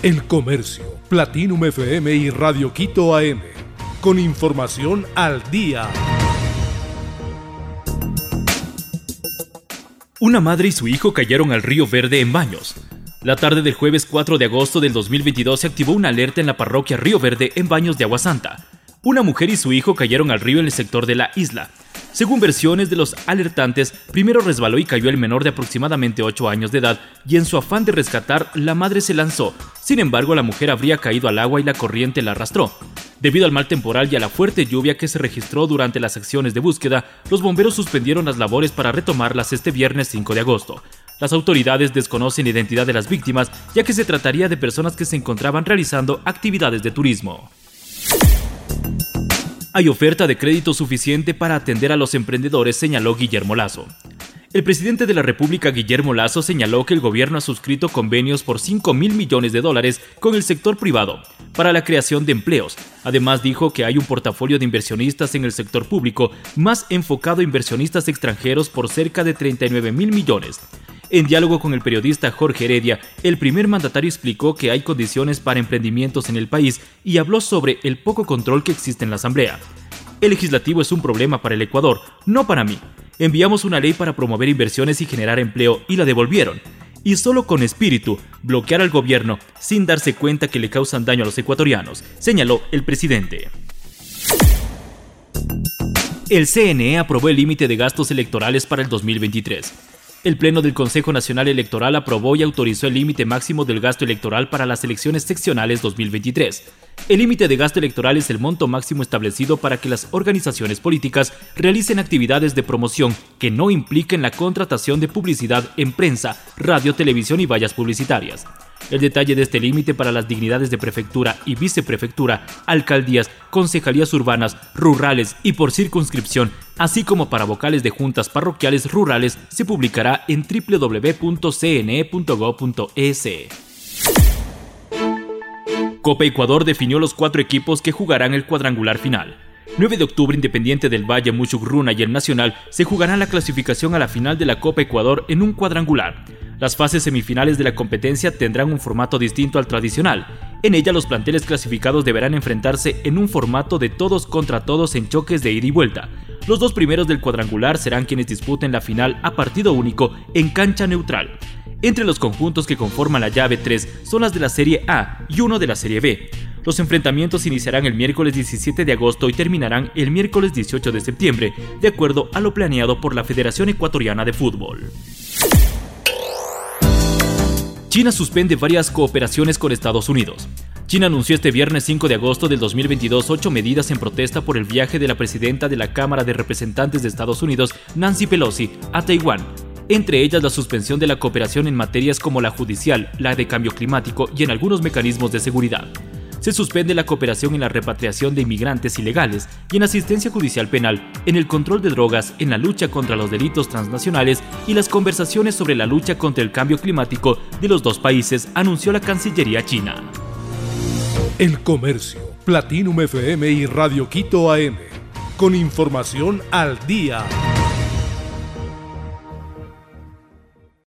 El Comercio, Platinum FM y Radio Quito AM. Con información al día. Una madre y su hijo cayeron al río Verde en baños. La tarde del jueves 4 de agosto del 2022 se activó una alerta en la parroquia Río Verde en baños de Agua Santa. Una mujer y su hijo cayeron al río en el sector de la isla. Según versiones de los alertantes, primero resbaló y cayó el menor de aproximadamente 8 años de edad y en su afán de rescatar, la madre se lanzó. Sin embargo, la mujer habría caído al agua y la corriente la arrastró. Debido al mal temporal y a la fuerte lluvia que se registró durante las acciones de búsqueda, los bomberos suspendieron las labores para retomarlas este viernes 5 de agosto. Las autoridades desconocen la identidad de las víctimas, ya que se trataría de personas que se encontraban realizando actividades de turismo hay oferta de crédito suficiente para atender a los emprendedores, señaló Guillermo Lazo. El presidente de la República, Guillermo Lazo, señaló que el gobierno ha suscrito convenios por 5 mil millones de dólares con el sector privado para la creación de empleos. Además, dijo que hay un portafolio de inversionistas en el sector público más enfocado a inversionistas extranjeros por cerca de 39 mil millones. En diálogo con el periodista Jorge Heredia, el primer mandatario explicó que hay condiciones para emprendimientos en el país y habló sobre el poco control que existe en la Asamblea. El legislativo es un problema para el Ecuador, no para mí. Enviamos una ley para promover inversiones y generar empleo y la devolvieron. Y solo con espíritu, bloquear al gobierno sin darse cuenta que le causan daño a los ecuatorianos, señaló el presidente. El CNE aprobó el límite de gastos electorales para el 2023. El Pleno del Consejo Nacional Electoral aprobó y autorizó el límite máximo del gasto electoral para las elecciones seccionales 2023. El límite de gasto electoral es el monto máximo establecido para que las organizaciones políticas realicen actividades de promoción que no impliquen la contratación de publicidad en prensa, radio, televisión y vallas publicitarias. El detalle de este límite para las dignidades de prefectura y viceprefectura, alcaldías, concejalías urbanas, rurales y por circunscripción, así como para vocales de juntas parroquiales rurales, se publicará en www.cne.gov.es. Copa Ecuador definió los cuatro equipos que jugarán el cuadrangular final. 9 de octubre, Independiente del Valle, Muchugruna y el Nacional se jugarán la clasificación a la final de la Copa Ecuador en un cuadrangular. Las fases semifinales de la competencia tendrán un formato distinto al tradicional. En ella los planteles clasificados deberán enfrentarse en un formato de todos contra todos en choques de ida y vuelta. Los dos primeros del cuadrangular serán quienes disputen la final a partido único en cancha neutral. Entre los conjuntos que conforman la llave 3 son las de la Serie A y uno de la Serie B. Los enfrentamientos iniciarán el miércoles 17 de agosto y terminarán el miércoles 18 de septiembre, de acuerdo a lo planeado por la Federación Ecuatoriana de Fútbol. China suspende varias cooperaciones con Estados Unidos. China anunció este viernes 5 de agosto del 2022 ocho medidas en protesta por el viaje de la presidenta de la Cámara de Representantes de Estados Unidos, Nancy Pelosi, a Taiwán, entre ellas la suspensión de la cooperación en materias como la judicial, la de cambio climático y en algunos mecanismos de seguridad se suspende la cooperación en la repatriación de inmigrantes ilegales y en asistencia judicial penal, en el control de drogas, en la lucha contra los delitos transnacionales y las conversaciones sobre la lucha contra el cambio climático de los dos países, anunció la Cancillería china. El Comercio, Platinum FM y Radio Quito AM, con información al día.